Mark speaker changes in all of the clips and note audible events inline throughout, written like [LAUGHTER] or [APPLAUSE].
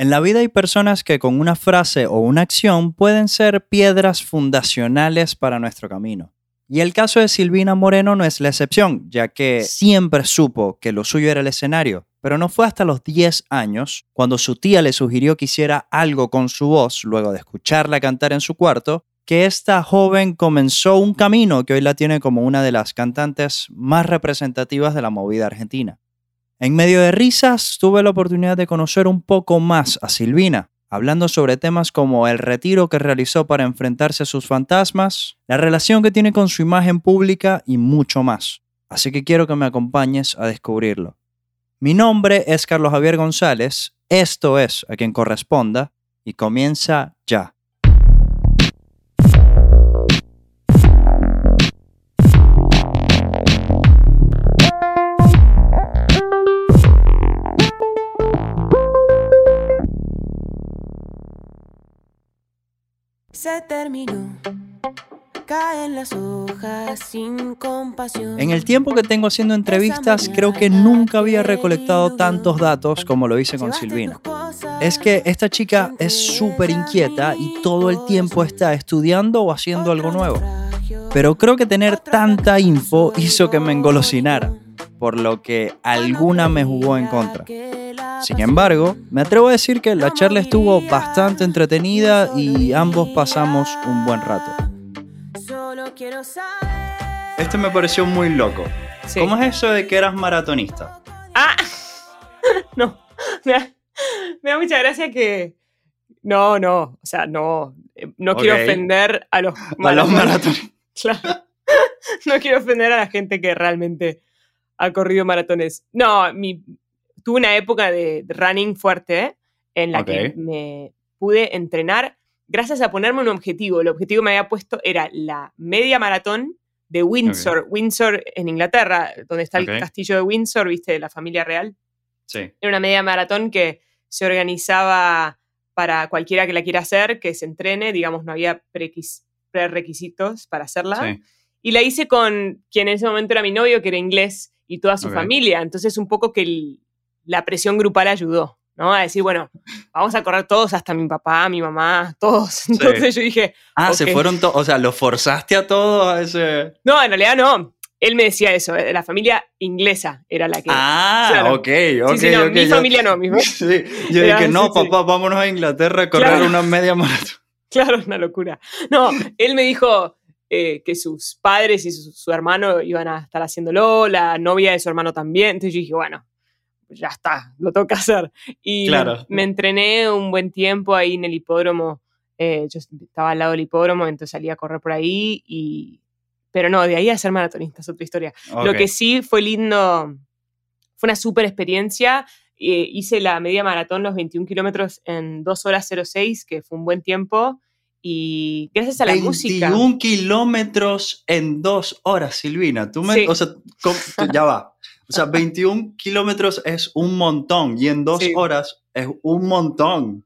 Speaker 1: En la vida hay personas que con una frase o una acción pueden ser piedras fundacionales para nuestro camino. Y el caso de Silvina Moreno no es la excepción, ya que siempre supo que lo suyo era el escenario, pero no fue hasta los 10 años, cuando su tía le sugirió que hiciera algo con su voz luego de escucharla cantar en su cuarto, que esta joven comenzó un camino que hoy la tiene como una de las cantantes más representativas de la movida argentina. En medio de risas, tuve la oportunidad de conocer un poco más a Silvina, hablando sobre temas como el retiro que realizó para enfrentarse a sus fantasmas, la relación que tiene con su imagen pública y mucho más. Así que quiero que me acompañes a descubrirlo. Mi nombre es Carlos Javier González, esto es a quien corresponda y comienza ya.
Speaker 2: Se terminó. Caen las hojas sin compasión.
Speaker 1: En el tiempo que tengo haciendo entrevistas, creo que nunca había recolectado tantos datos como lo hice con Silvina. Es que esta chica es súper inquieta y todo el tiempo está estudiando o haciendo algo nuevo. Pero creo que tener tanta info hizo que me engolosinara, por lo que alguna me jugó en contra. Sin embargo, me atrevo a decir que la charla estuvo bastante entretenida y ambos pasamos un buen rato. Este me pareció muy loco. ¿Cómo es eso de que eras maratonista?
Speaker 3: Ah, [LAUGHS] no. Me da, mucha gracia que. No, no. O sea, no. Eh, no quiero ofender a los, [LAUGHS]
Speaker 1: a los maratonistas. [LAUGHS]
Speaker 3: Claro. No quiero ofender a la gente que realmente ha corrido maratones. No, mi, tuve una época de running fuerte en la que me pude entrenar gracias a ponerme un objetivo. El objetivo que me había puesto era la media maratón de Windsor. Windsor en Inglaterra, donde está el castillo de Windsor, viste, de la familia real.
Speaker 1: Sí.
Speaker 3: Era una media maratón que se organizaba para cualquiera que la quiera hacer, que se entrene, digamos, no había prerequisitos para hacerla. Y la hice con quien en ese momento era mi novio, que era inglés, y toda su familia. Entonces, un poco que la presión grupal ayudó. ¿no? A decir, bueno, vamos a correr todos, hasta mi papá, mi mamá, todos. [LAUGHS] Entonces yo dije.
Speaker 1: Ah, se fueron todos, o sea, ¿lo forzaste a todos a ese.?
Speaker 3: No, en realidad no. Él me decía eso, eh, la familia inglesa era la que.
Speaker 1: Ah, ok, ok.
Speaker 3: Sí, no, mi familia no, mi [LAUGHS]
Speaker 1: Sí, yo dije, no, papá, vámonos a Inglaterra a correr una media maratón. [LAUGHS]
Speaker 3: Claro, una locura. No, él me dijo eh, que sus padres y su, su, hermano iban a estar haciéndolo, la novia de su hermano también. Entonces yo dije, bueno, ya está, lo tengo que hacer. Y me, entrené un buen tiempo ahí en el hipódromo. Eh, yo estaba al lado del hipódromo, entonces salí a correr por ahí y... Pero no, de ahí a ser maratonista es otra historia. Lo que sí fue lindo, fue una súper experiencia. Eh, hice la media maratón, los 21 kilómetros en 2 horas 06, que fue un buen tiempo. Y gracias a la música.
Speaker 1: 21 kilómetros en 2 horas, Silvina. Tú me. O sea, ya va. O sea, 21 kilómetros es un montón y en dos horas es un montón.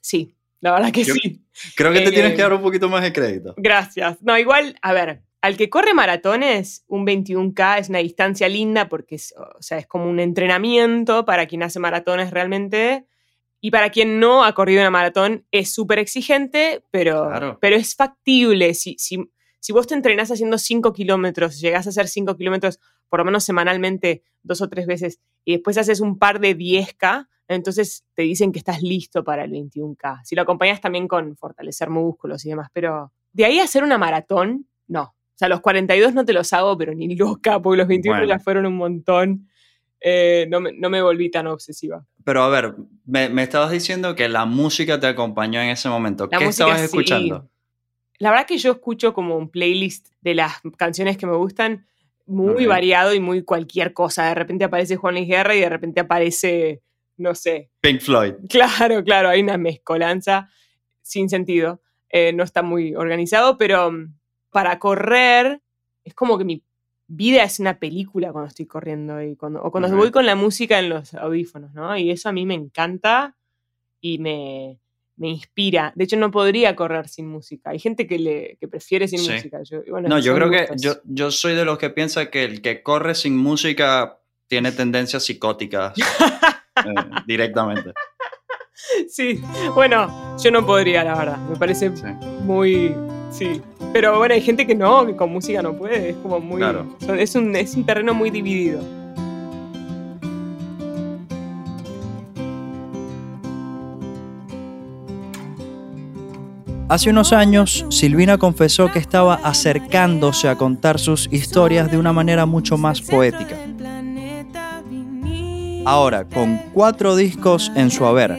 Speaker 3: Sí, la verdad que sí.
Speaker 1: Creo que te tienes que eh, dar un poquito más de crédito.
Speaker 3: Gracias. No, igual, a ver, al que corre maratones, un 21K es una distancia linda porque es, o sea, es como un entrenamiento para quien hace maratones realmente. Y para quien no ha corrido una maratón, es súper exigente, pero, pero es factible. Si, si, si vos te entrenás haciendo 5 kilómetros, llegás a hacer 5 kilómetros por lo menos semanalmente, dos o tres veces, y después haces un par de 10K, entonces te dicen que estás listo para el 21K. Si lo acompañas también con fortalecer músculos y demás, pero de ahí a hacer una maratón, no. O sea, los 42 no te los hago, pero ni loca, porque los 21 ya fueron un montón. Eh, no, me, no, me, volví tan obsesiva.
Speaker 1: Pero a ver, me, estabas diciendo que la música te acompañó en ese momento. ¿Qué estabas escuchando?
Speaker 3: La verdad que yo escucho como un playlist de las canciones que me gustan muy variado y muy cualquier cosa. De repente aparece Juan Luis Guerra y de repente aparece, no sé.
Speaker 1: Pink Floyd. [LAUGHS]
Speaker 3: Claro, claro, hay una mezcolanza sin sentido. Eh, no está muy organizado, pero mm, para correr es como que mi vida es una película cuando estoy corriendo y cuando, o cuando voy con la música en los audífonos, ¿no? Y eso a mí me encanta y me, me inspira. De hecho, no podría correr sin música. Hay gente que, le, que prefiere sin música.
Speaker 1: no, yo creo que yo, yo soy de los que piensa que el que corre sin música tiene tendencias psicóticas [LAUGHS] eh, directamente.
Speaker 3: Sí, bueno, yo no podría, la verdad. Me parece
Speaker 1: Sí.
Speaker 3: muy. Sí. Pero bueno, hay gente que no, que con música no puede. Es como muy.
Speaker 1: Claro.
Speaker 3: es, un, es un terreno muy dividido.
Speaker 1: Hace unos años, Silvina confesó que estaba acercándose a contar sus historias de una manera mucho más poética. Ahora, con cuatro discos en su haber,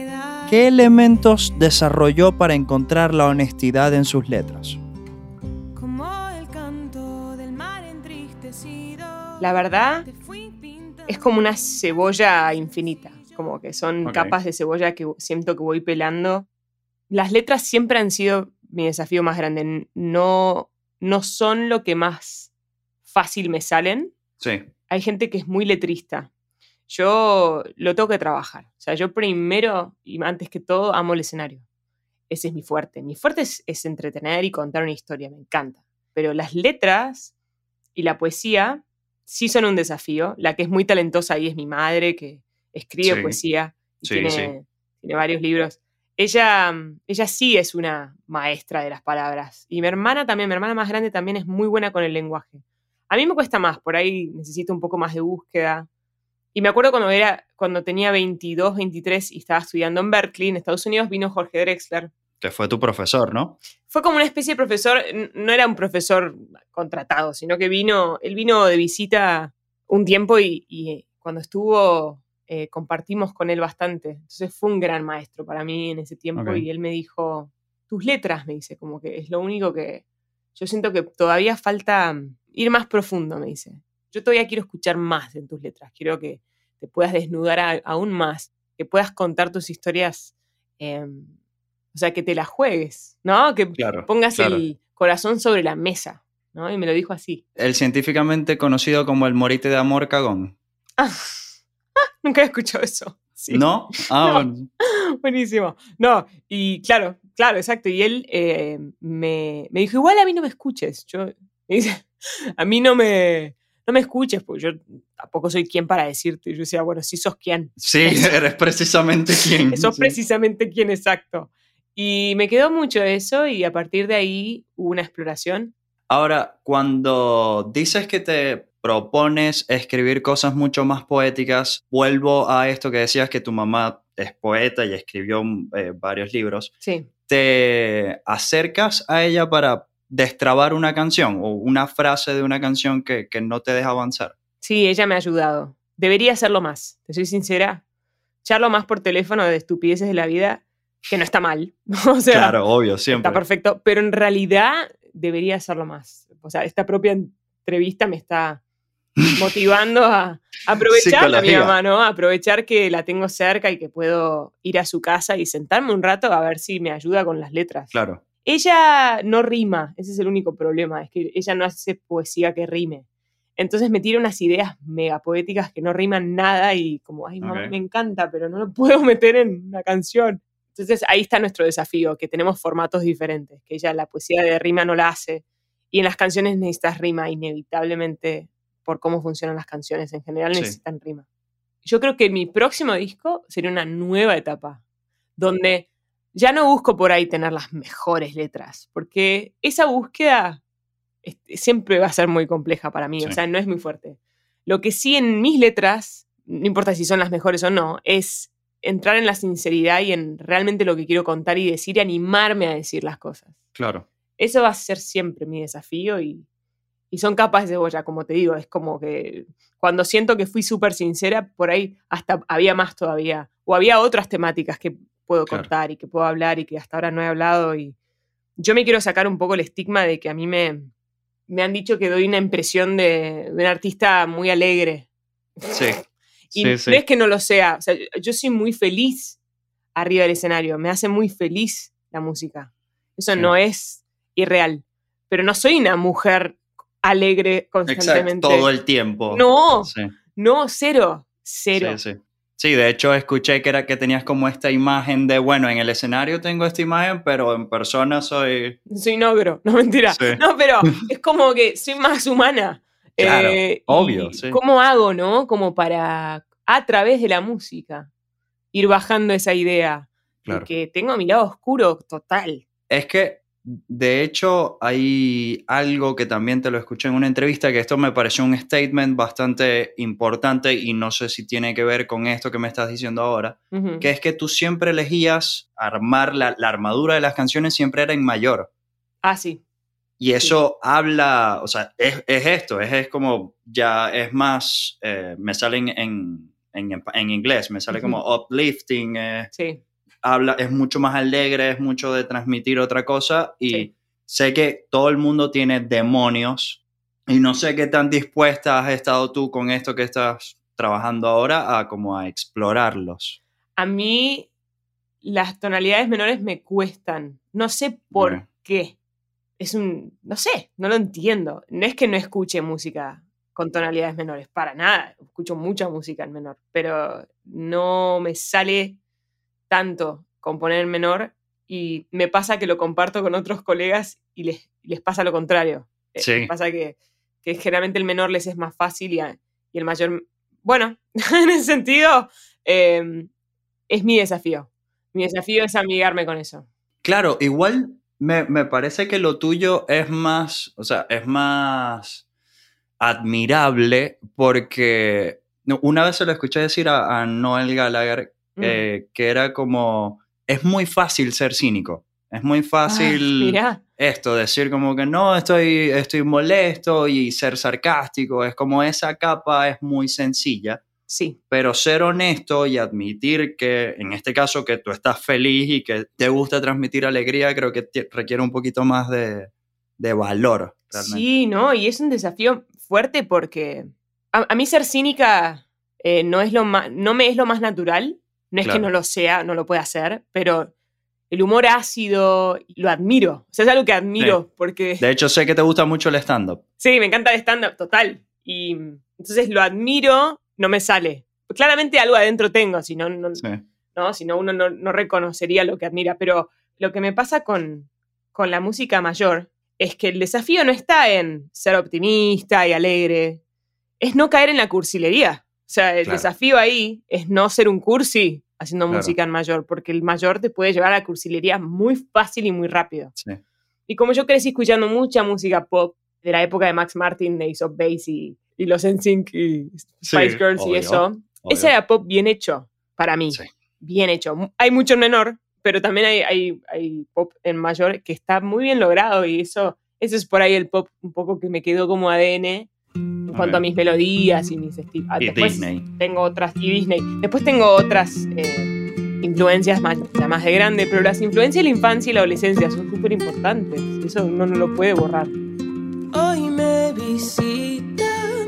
Speaker 1: ¿qué elementos desarrolló para encontrar la honestidad en sus letras?
Speaker 2: Como el canto del mar entristecido.
Speaker 3: La verdad, es como una cebolla infinita. Como que son capas de cebolla que siento que voy pelando. Las letras siempre han sido mi desafío más grande. No, no son lo que más fácil me salen.
Speaker 1: Sí,
Speaker 3: Hay gente que es muy letrista. Yo lo tengo que trabajar. O sea, yo primero y antes que todo amo el escenario. Ese es mi fuerte. Mi fuerte es, es entretener y contar una historia, me encanta. Pero las letras y la poesía sí son un desafío. La que es muy talentosa ahí es mi madre, que escribe
Speaker 1: Sí.
Speaker 3: poesía y
Speaker 1: Sí,
Speaker 3: tiene,
Speaker 1: sí.
Speaker 3: tiene varios libros. Ella, mm, ella sí es una maestra de las palabras. Y mi hermana también, mi hermana más grande también es muy buena con el lenguaje. A mí me cuesta más, por ahí necesito un poco más de búsqueda. Y me acuerdo cuando, era, cuando tenía 22, 23 y estaba estudiando en Berkeley, en Estados Unidos, vino Jorge Drexler.
Speaker 1: que fue tu profesor, ¿no?
Speaker 3: Fue como una especie de profesor, no era un profesor contratado, sino que vino, él vino de visita un tiempo y, y cuando estuvo eh, compartimos con él bastante. Entonces fue un gran maestro para mí en ese tiempo y él me dijo, tus letras, me dice, como que es lo único que yo siento que todavía falta mm, ir más profundo, me dice. Yo todavía quiero escuchar más en tus letras, quiero que te puedas desnudar a- aún más, que puedas contar tus historias, em, o sea, que te las juegues, ¿no? Que
Speaker 1: Claro.
Speaker 3: pongas
Speaker 1: claro.
Speaker 3: el corazón sobre la mesa, ¿no? Y me lo dijo así.
Speaker 1: El científicamente conocido como el morite de amor cagón. [LAUGHS]
Speaker 3: Ah, nunca he escuchado eso. [LAUGHS] Sí.
Speaker 1: ¿No? Ah,
Speaker 3: No.
Speaker 1: bueno. [LAUGHS]
Speaker 3: Buenísimo. No, y claro, claro, exacto. Y él eh, me, me dijo, igual a mí no me escuches. Yo, me dice, [LAUGHS] a mí no me, no me escuches, porque yo tampoco soy quien para decirte. Y yo decía, bueno, sí sos quien.
Speaker 1: Sí, eres precisamente quien.
Speaker 3: Sos
Speaker 1: Sí.
Speaker 3: precisamente quien exacto. Y me quedó mucho eso y a partir de ahí hubo una exploración.
Speaker 1: Ahora, cuando dices que te propones escribir cosas mucho más poéticas, vuelvo a esto que decías que tu mamá es poeta y escribió eh, varios libros.
Speaker 3: Sí.
Speaker 1: ¿Te acercas a ella para destrabar una canción o una frase de una canción que, que no te deja avanzar?
Speaker 3: Sí, ella me ha ayudado. Debería hacerlo más, te soy sincera. Charlo más por teléfono de estupideces de la vida, que no está mal. [LAUGHS] O sea,
Speaker 1: claro, obvio, siempre.
Speaker 3: está perfecto, pero en realidad debería hacerlo más. O sea, esta propia entrevista me está motivando a aprovechar a mi mamá, aprovechar que la tengo cerca y que puedo ir a su casa y sentarme un rato a ver si me ayuda con las letras.
Speaker 1: Claro,
Speaker 3: Ella no rima, ese es el único problema, es que ella no hace poesía que rime. Entonces me tira unas ideas mega poéticas que no riman nada y como, ay, mamá, me encanta, pero no lo puedo [LAUGHS] meter en una canción. Entonces ahí está nuestro desafío, que tenemos formatos diferentes, que ella la poesía de rima no la hace y en las canciones necesitas rima inevitablemente por cómo funcionan las canciones en general
Speaker 1: Sí.
Speaker 3: necesitan rima. Yo creo que mi próximo disco sería una nueva etapa, donde ya no busco por ahí tener las mejores letras, porque esa búsqueda siempre va a ser muy compleja para mí, o
Speaker 1: Sí.
Speaker 3: sea, no es muy fuerte. Lo que sí en mis letras, no importa si son las mejores o no, es entrar en la sinceridad y en realmente lo que quiero contar y decir y animarme a decir las cosas.
Speaker 1: claro.
Speaker 3: Eso va a ser siempre mi desafío y, y son capas de cebolla, como te digo, es como que cuando siento que fui súper sincera, por ahí hasta había más todavía, o había otras temáticas que puedo
Speaker 1: Claro.
Speaker 3: contar y que puedo hablar y que hasta ahora no he hablado y yo me quiero sacar un poco el estigma de que a mí me, me han dicho que doy una impresión de, de un artista muy alegre.
Speaker 1: Sí. [LAUGHS]
Speaker 3: Y
Speaker 1: sí,
Speaker 3: no
Speaker 1: sí.
Speaker 3: es que no lo sea, o sea, yo- yo soy muy feliz arriba del escenario, me hace muy feliz la música. Eso
Speaker 1: Sí.
Speaker 3: no es irreal, pero no soy una mujer alegre
Speaker 1: Exacto,
Speaker 3: constantemente.
Speaker 1: todo el tiempo.
Speaker 3: No,
Speaker 1: Sí.
Speaker 3: no, cero, cero.
Speaker 1: Sí, sí. Sí, de hecho escuché que era que tenías como esta imagen de, bueno, en el escenario tengo esta imagen, pero en persona soy...
Speaker 3: Soy un ogro, [LAUGHS] no mentira.
Speaker 1: Sí.
Speaker 3: No, pero [LAUGHS] es como que soy más humana.
Speaker 1: Claro,
Speaker 3: Eh,
Speaker 1: obvio, sí.
Speaker 3: ¿Cómo hago, no? Como para, a través de la música, ir bajando esa idea.
Speaker 1: Claro.
Speaker 3: Y que tengo mi lado oscuro total.
Speaker 1: Es que, de hecho, hay algo que también te lo escuché en una entrevista, que esto me pareció un statement bastante importante y no sé si tiene que ver con esto que me estás diciendo ahora, que es que tú siempre elegías armar la, la armadura de las canciones, siempre era en mayor.
Speaker 3: Ah, sí.
Speaker 1: Y eso habla, o sea, es, es esto, es, es como, ya es más, eh, me sale en, en, en- en inglés, me sale como uplifting, eh,
Speaker 3: Sí.
Speaker 1: Habla, es mucho más alegre, es mucho de transmitir otra cosa y
Speaker 3: Sí.
Speaker 1: sé que todo el mundo tiene demonios y no sé qué tan dispuesta has estado tú con esto que estás trabajando ahora a como a explorarlos.
Speaker 3: A mí las tonalidades menores me cuestan. No sé por qué. Es un, no sé, no lo entiendo. No es que no escuche música con tonalidades menores, para nada. Escucho mucha música en menor, pero no me sale tanto componer en menor y me pasa que lo comparto con otros colegas y les, les pasa lo contrario. Eh,
Speaker 1: Sí.
Speaker 3: Les pasa que, que generalmente el menor les es más fácil y, a- y el mayor, bueno, [LAUGHS] en ese sentido, eh, es mi desafío. Mi desafío es amigarme con eso.
Speaker 1: Claro, igual me, me parece que lo tuyo es más, o sea, es más admirable porque una vez se lo escuché decir a, a Noel Gallagher. Eh, que era como, es muy fácil ser cínico, es muy
Speaker 3: Ah, [LAUGHS]
Speaker 1: fácil
Speaker 3: mirá,
Speaker 1: esto, decir como que no, estoy, estoy molesto y ser sarcástico, es como esa capa es muy sencilla.
Speaker 3: sí,
Speaker 1: Pero ser honesto y admitir que, en este caso, que tú estás feliz y que te gusta transmitir alegría, creo que requiere un poquito más de, de valor. Realmente.
Speaker 3: sí, ¿no? Y es un desafío fuerte porque a, a mí ser cínica eh, no, es lo no me es lo más natural. No es que no lo sea, no lo pueda hacer, pero el humor ácido lo admiro. O sea, es algo que admiro porque...
Speaker 1: De hecho, sé que te gusta mucho el stand-up.
Speaker 3: Sí, me encanta el stand-up, total. Y entonces lo admiro, no me sale. Claramente algo adentro tengo, si no, no,
Speaker 1: Sí.
Speaker 3: ¿no? Si no, uno no, no reconocería lo que admira. Pero lo que me pasa con, con la música mayor es que el desafío no está en ser optimista y alegre, es no caer en la cursilería. O sea, el
Speaker 1: Claro.
Speaker 3: desafío ahí es no ser un cursi haciendo
Speaker 1: Claro.
Speaker 3: música en mayor, porque el mayor te puede llevar a la cursilería muy fácil y muy rápido.
Speaker 1: Sí.
Speaker 3: Y como yo crecí escuchando mucha música pop de la época de Max Martin, de Ace of Base y, y los NSYNC y Spice
Speaker 1: Sí,
Speaker 3: Girls y eso,
Speaker 1: obvio.
Speaker 3: ese era pop bien hecho para mí.
Speaker 1: Sí.
Speaker 3: Bien hecho. Hay mucho en menor, pero también hay, hay, hay pop en mayor que está muy bien logrado y eso, eso es por ahí el pop un poco que me quedó como ADN en cuanto a mis melodías y mis estilos.
Speaker 1: Y Disney.
Speaker 3: Tengo otras, y Disney. Después tengo otras eh, influencias más, ya más de grande, pero las influencias de la infancia y la adolescencia son súper importantes. Eso uno no lo puede borrar.
Speaker 2: Hoy me visita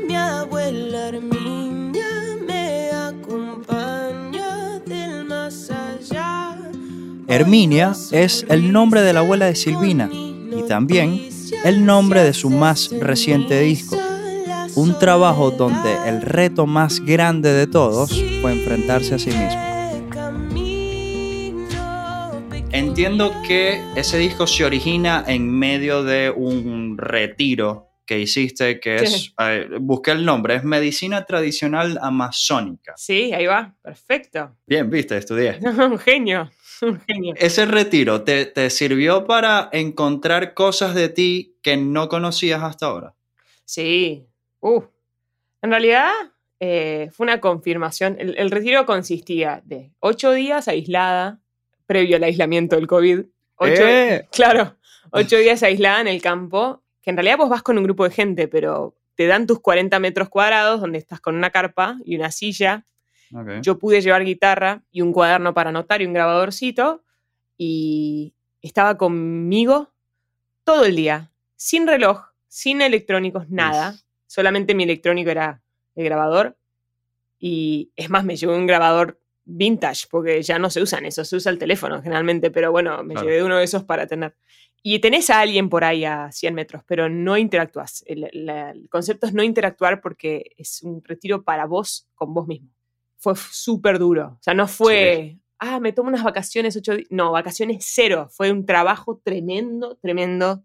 Speaker 2: mi abuela Herminia, me acompaña del más allá.
Speaker 1: Herminia es el nombre de la abuela de Silvina y también el nombre de su más reciente disco. Un trabajo donde el reto más grande de todos fue enfrentarse a sí mismo. Entiendo que ese disco se origina en medio de un retiro que hiciste, que es, eh, busqué el nombre, es Medicina Tradicional Amazónica.
Speaker 3: Sí, ahí va. Perfecto.
Speaker 1: Bien, viste, estudié. [LAUGHS]
Speaker 3: un genio. Un genio.
Speaker 1: Ese retiro te, te sirvió para encontrar cosas de ti que no conocías hasta ahora.
Speaker 3: Sí. Uh. En realidad eh, fue una confirmación. El, el retiro consistía de ocho días aislada, previo al aislamiento del COVID. Ocho,
Speaker 1: ¡Eh!
Speaker 3: Claro, [LAUGHS] ocho días aislada en el campo, que en realidad vos vas con un grupo de gente, pero te dan tus 40 metros cuadrados donde estás con una carpa y una silla. Yo pude llevar guitarra y un cuaderno para anotar y un grabadorcito y estaba conmigo todo el día, sin reloj, sin electrónicos, nada. Solamente mi electrónico era el grabador y es más, me llevé un grabador vintage porque ya no se usan eso, se usa el teléfono generalmente, pero bueno, me
Speaker 1: Claro.
Speaker 3: llevé uno de esos para tener. Y tenés a alguien por ahí a 100 metros, pero no interactúas. El, la- el concepto es no interactuar porque es un retiro para vos con vos mismo. Fue súper duro. O sea, no fue, ah, me tomo unas vacaciones ocho días. No, vacaciones cero. Fue un trabajo tremendo, tremendo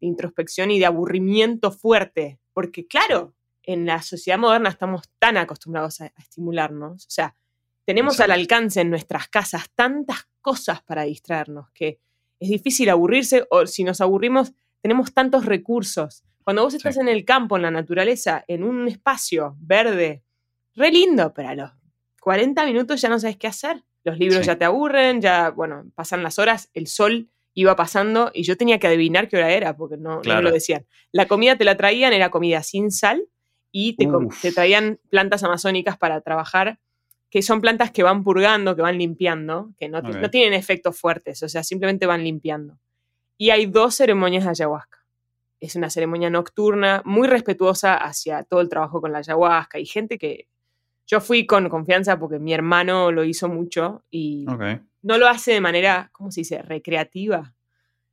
Speaker 3: de introspección y de aburrimiento fuerte. Porque claro, en la sociedad moderna estamos tan acostumbrados a, a estimularnos. O sea, tenemos al alcance en nuestras casas tantas cosas para distraernos, que es difícil aburrirse o si nos aburrimos, tenemos tantos recursos. Cuando vos estás
Speaker 1: Sí.
Speaker 3: en el campo, en la naturaleza, en un espacio verde, re lindo, pero a los 40 minutos ya no sabes qué hacer. Los libros
Speaker 1: Sí.
Speaker 3: ya te aburren, ya, bueno, pasan las horas, el sol iba pasando y yo tenía que adivinar qué hora era, porque no, no
Speaker 1: Claro.
Speaker 3: lo decían. La comida te la traían, era comida sin sal y te, traían plantas amazónicas para trabajar, que son plantas que van purgando, que van limpiando, que no, no tienen efectos fuertes, o sea, simplemente van limpiando. Y hay dos ceremonias de ayahuasca. Es una ceremonia nocturna, muy respetuosa hacia todo el trabajo con la ayahuasca y gente que yo fui con confianza porque mi hermano lo hizo mucho y
Speaker 1: Ok.
Speaker 3: no lo hace de manera, ¿cómo se dice?, recreativa.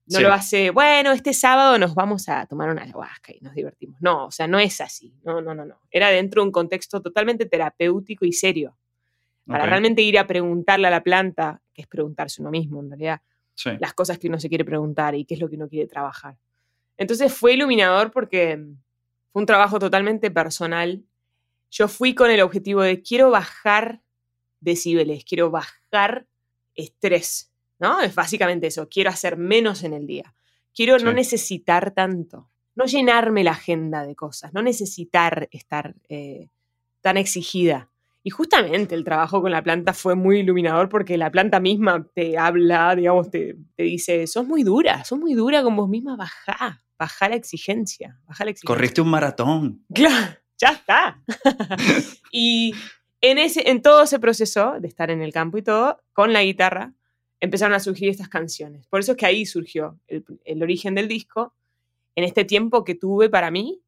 Speaker 3: No
Speaker 1: Sí.
Speaker 3: lo hace, bueno, este sábado nos vamos a tomar una ayahuasca y nos divertimos. No, o sea, no es así. No, no, no, no. Era dentro de un contexto totalmente terapéutico y serio. Para
Speaker 1: ok.
Speaker 3: realmente ir a preguntarle a la planta, que es preguntarse uno mismo en realidad,
Speaker 1: Sí.
Speaker 3: las cosas que uno se quiere preguntar y qué es lo que uno quiere trabajar. Entonces fue iluminador porque mm, fue un trabajo totalmente personal. Yo fui con el objetivo de quiero bajar decibeles, quiero bajar estrés, ¿no? Es básicamente eso, quiero hacer menos en el día. Quiero no necesitar tanto, no llenarme la agenda de cosas, no necesitar estar eh, tan exigida. Y justamente el trabajo con la planta fue muy iluminador porque la planta misma te habla, digamos, te, te dice, sos muy dura, sos muy dura con vos misma, bajá, bajá la exigencia, bajá la exigencia.
Speaker 1: Corriste un maratón.
Speaker 3: Claro, ya está. [LAUGHS] y en, ese, en todo ese proceso de estar en el campo y todo, con la guitarra, empezaron a surgir estas canciones. Por eso es que ahí surgió el, el origen del disco, en este tiempo que tuve para mí,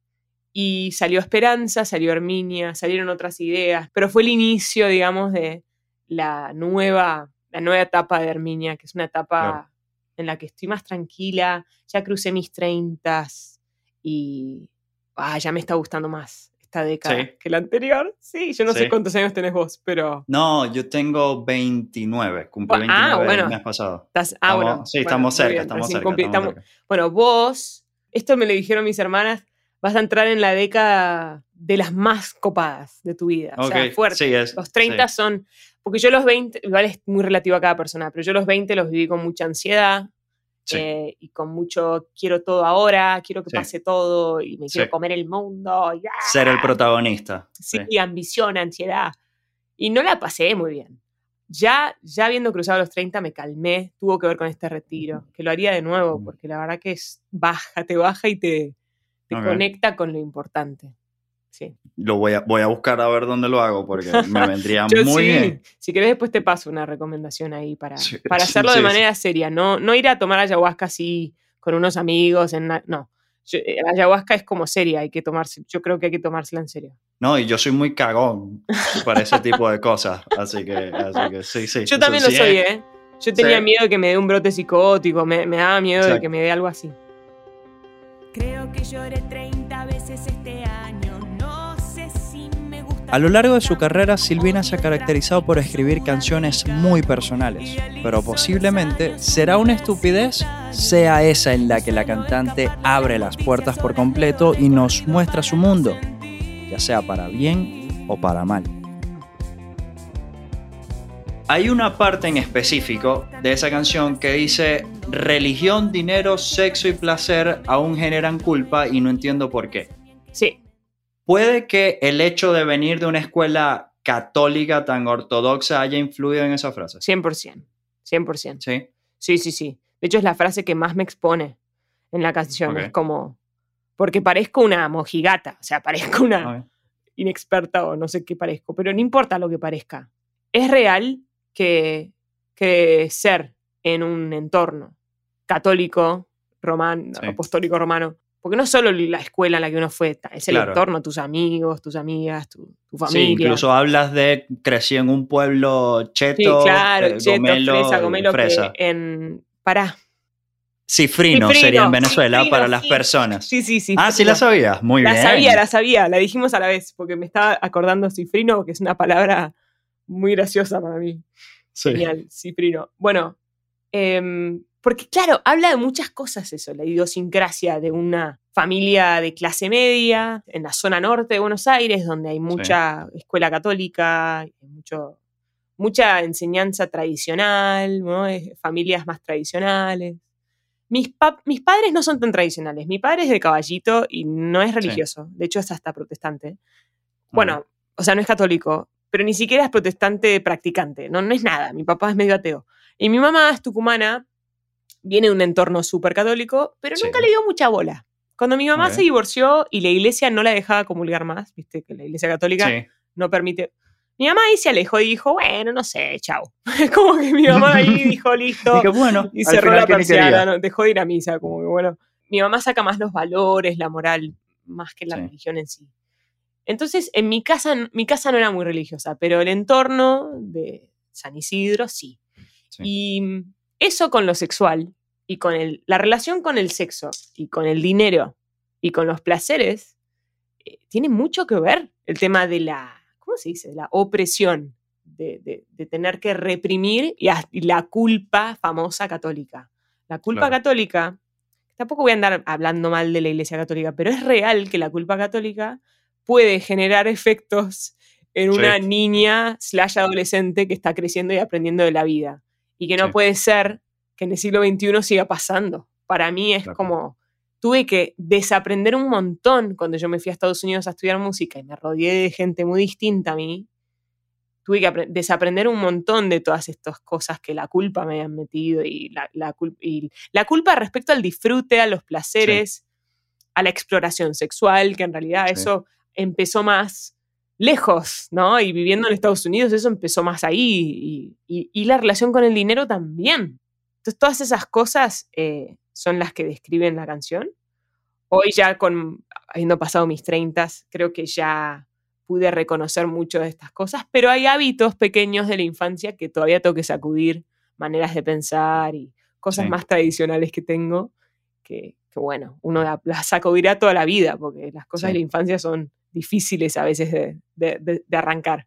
Speaker 3: y salió Esperanza, salió Herminia, salieron otras ideas, pero fue el inicio, digamos, de la nueva, la nueva etapa de Herminia, que es una etapa
Speaker 1: Claro.
Speaker 3: en la que estoy más tranquila, ya crucé mis treintas y ah, ya me está gustando más esta década
Speaker 1: Sí.
Speaker 3: que la anterior. Sí, yo no sé
Speaker 1: Sí.
Speaker 3: cuántos años tenés vos, pero
Speaker 1: No, yo tengo 29. Cumplí
Speaker 3: ah,
Speaker 1: 29
Speaker 3: bueno.
Speaker 1: el mes pasado.
Speaker 3: estás... Ah,
Speaker 1: Estamos-
Speaker 3: bueno.
Speaker 1: sí,
Speaker 3: bueno,
Speaker 1: estamos cerca,
Speaker 3: bien,
Speaker 1: estamos cerca, estamos
Speaker 3: estamos-
Speaker 1: cerca.
Speaker 3: Bueno, vos, esto me lo dijeron mis hermanas, vas a entrar en la década de las más copadas de tu vida. O sea, fuerte.
Speaker 1: sí, es-
Speaker 3: Los 30
Speaker 1: sí.
Speaker 3: son. Porque yo los 20, igual es muy relativo a cada persona, pero yo los 20 los viví con mucha ansiedad
Speaker 1: Sí.
Speaker 3: eh, y con mucho quiero todo ahora, quiero que
Speaker 1: Sí.
Speaker 3: pase todo y me quiero
Speaker 1: Sí.
Speaker 3: comer el mundo. y,
Speaker 1: Ser el
Speaker 3: ¡ah!
Speaker 1: protagonista.
Speaker 3: Sí, ambición, ansiedad. Y no la pasé muy bien. Ya, ya habiendo cruzado los 30 me calmé, tuvo que ver con este retiro, que lo haría de nuevo,
Speaker 1: Mm.
Speaker 3: porque la verdad que es baja, te baja y te, te conecta con lo importante. Sí.
Speaker 1: Lo voy a, voy a buscar a ver dónde lo hago porque me [LAUGHS] vendría
Speaker 3: Yo
Speaker 1: muy
Speaker 3: sí,
Speaker 1: bien.
Speaker 3: Si querés después te paso una recomendación ahí para,
Speaker 1: Sí,
Speaker 3: para
Speaker 1: sí,
Speaker 3: hacerlo de manera seria, no, no ir a tomar ayahuasca así con unos amigos, en una- no. Yo- eh, la ayahuasca es como seria, hay que tomarse, yo creo que hay que tomársela en serio.
Speaker 1: No, y yo soy muy cagón [LAUGHS] para ese tipo de cosas. Así que, así que sí, sí.
Speaker 3: Yo también lo
Speaker 1: sí
Speaker 3: soy, ¿eh? Yo tenía
Speaker 1: Sí.
Speaker 3: miedo de que me dé un brote psicótico, me, me daba miedo de que me dé algo así.
Speaker 2: Creo que lloré 30
Speaker 1: A lo largo de su carrera, Silvina se ha caracterizado por escribir canciones muy personales, pero posiblemente será una estupidez sea esa en la que la cantante abre las puertas por completo y nos muestra su mundo, ya sea para bien o para mal. Hay una parte en específico de esa canción que dice religión, dinero, sexo y placer aún generan culpa y no entiendo por qué.
Speaker 3: Sí,
Speaker 1: ¿Puede que el hecho de venir de una escuela católica tan ortodoxa haya influido en esa frase?
Speaker 3: 100%. 100%.
Speaker 1: Sí.
Speaker 3: Sí, sí, sí. De hecho, es la frase que más me expone en la canción. Es como. Porque parezco una mojigata, o sea, parezco una inexperta o no sé qué parezco, pero no importa lo que parezca. Es real que, que ser en un entorno católico, romano,
Speaker 1: Sí.
Speaker 3: apostólico romano, porque no es solo la escuela en la que uno fue, es el
Speaker 1: Claro.
Speaker 3: entorno, tus amigos, tus amigas, tu, tu
Speaker 1: Sí,
Speaker 3: familia.
Speaker 1: incluso hablas de crecí en un pueblo
Speaker 3: Sí,
Speaker 1: cheto,
Speaker 3: claro,
Speaker 1: eh,
Speaker 3: cheto,
Speaker 1: gomelo,
Speaker 3: fresa, gomelo, que
Speaker 1: fresa.
Speaker 3: en... Pará.
Speaker 1: Cifrino,
Speaker 3: Cifrino,
Speaker 1: sería en Venezuela
Speaker 3: cifrino,
Speaker 1: para las
Speaker 3: sí.
Speaker 1: personas.
Speaker 3: Sí, sí, sí.
Speaker 1: ah, sí la sabías. Muy
Speaker 3: La
Speaker 1: bien.
Speaker 3: sabía, la sabía, la dijimos a la vez, porque me estaba acordando cifrino, que es una palabra muy graciosa para mí.
Speaker 1: Sí.
Speaker 3: Genial, cifrino. Bueno, em, porque claro, habla de muchas cosas eso, la idiosincrasia de una familia de clase media en la zona norte de Buenos Aires, donde hay mucha escuela católica, mucho, mucha enseñanza tradicional, ¿no? Familias más tradicionales. Mis, pa- mis padres no son tan tradicionales. Mi padre es de caballito y no es religioso. De hecho, es hasta protestante. Bueno, o sea, no es católico, pero ni siquiera es protestante practicante. No, no es nada. Mi papá es medio ateo. Y mi mamá es tucumana, viene de un entorno súper católico, pero
Speaker 1: Sí.
Speaker 3: nunca le dio mucha bola. Cuando mi mamá se divorció y la iglesia no la dejaba comulgar más, viste que la iglesia católica
Speaker 1: Sí.
Speaker 3: no permite. Mi mamá ahí se alejó y dijo, bueno, no sé, chao. [LAUGHS] Como que mi mamá ahí [LAUGHS] dijo, listo.
Speaker 1: Dije, bueno,
Speaker 3: Y cerró la persiana, no, dejó de ir a misa, como que bueno. Mi mamá saca más los valores, la moral, más que la
Speaker 1: Sí.
Speaker 3: religión en sí. Entonces, en mi casa, mi casa no era muy religiosa, pero el entorno de San Isidro sí.
Speaker 1: Sí.
Speaker 3: Y mm, eso con lo sexual y con el, la relación con el sexo y con el dinero y con los placeres eh, tiene mucho que ver el tema de la, ¿cómo se dice? De la opresión, de, de- de tener que reprimir y, a- y la culpa famosa católica. La culpa
Speaker 1: Claro.
Speaker 3: católica, tampoco voy a andar hablando mal de la Iglesia Católica, pero es real que la culpa católica puede generar efectos en
Speaker 1: Sí.
Speaker 3: una niña slash adolescente que está creciendo y aprendiendo de la vida. Y que no
Speaker 1: Sí.
Speaker 3: puede ser que en el siglo XXI siga pasando. Para mí es
Speaker 1: Claro.
Speaker 3: como, tuve que desaprender un montón cuando yo me fui a Estados Unidos a estudiar música y me rodeé de gente muy distinta a mí. Tuve que apre- desaprender un montón de todas estas cosas que la culpa me habían metido y la, la cul- y la culpa respecto al disfrute, a los placeres, a la exploración sexual, que en realidad
Speaker 1: Sí.
Speaker 3: eso empezó más lejos, ¿no? Y viviendo en Estados Unidos eso empezó más ahí y, y- y la relación con el dinero también. Entonces todas esas cosas eh, son las que describen la canción. Hoy ya con, habiendo pasado mis 30, creo que ya pude reconocer mucho de estas cosas, pero hay hábitos pequeños de la infancia que todavía tengo que sacudir, maneras de pensar y cosas
Speaker 1: Sí.
Speaker 3: más tradicionales que tengo, que, que bueno, uno la- las sacudirá toda la vida, porque las cosas
Speaker 1: Sí.
Speaker 3: de la infancia son difíciles a veces de, de- de- de arrancar.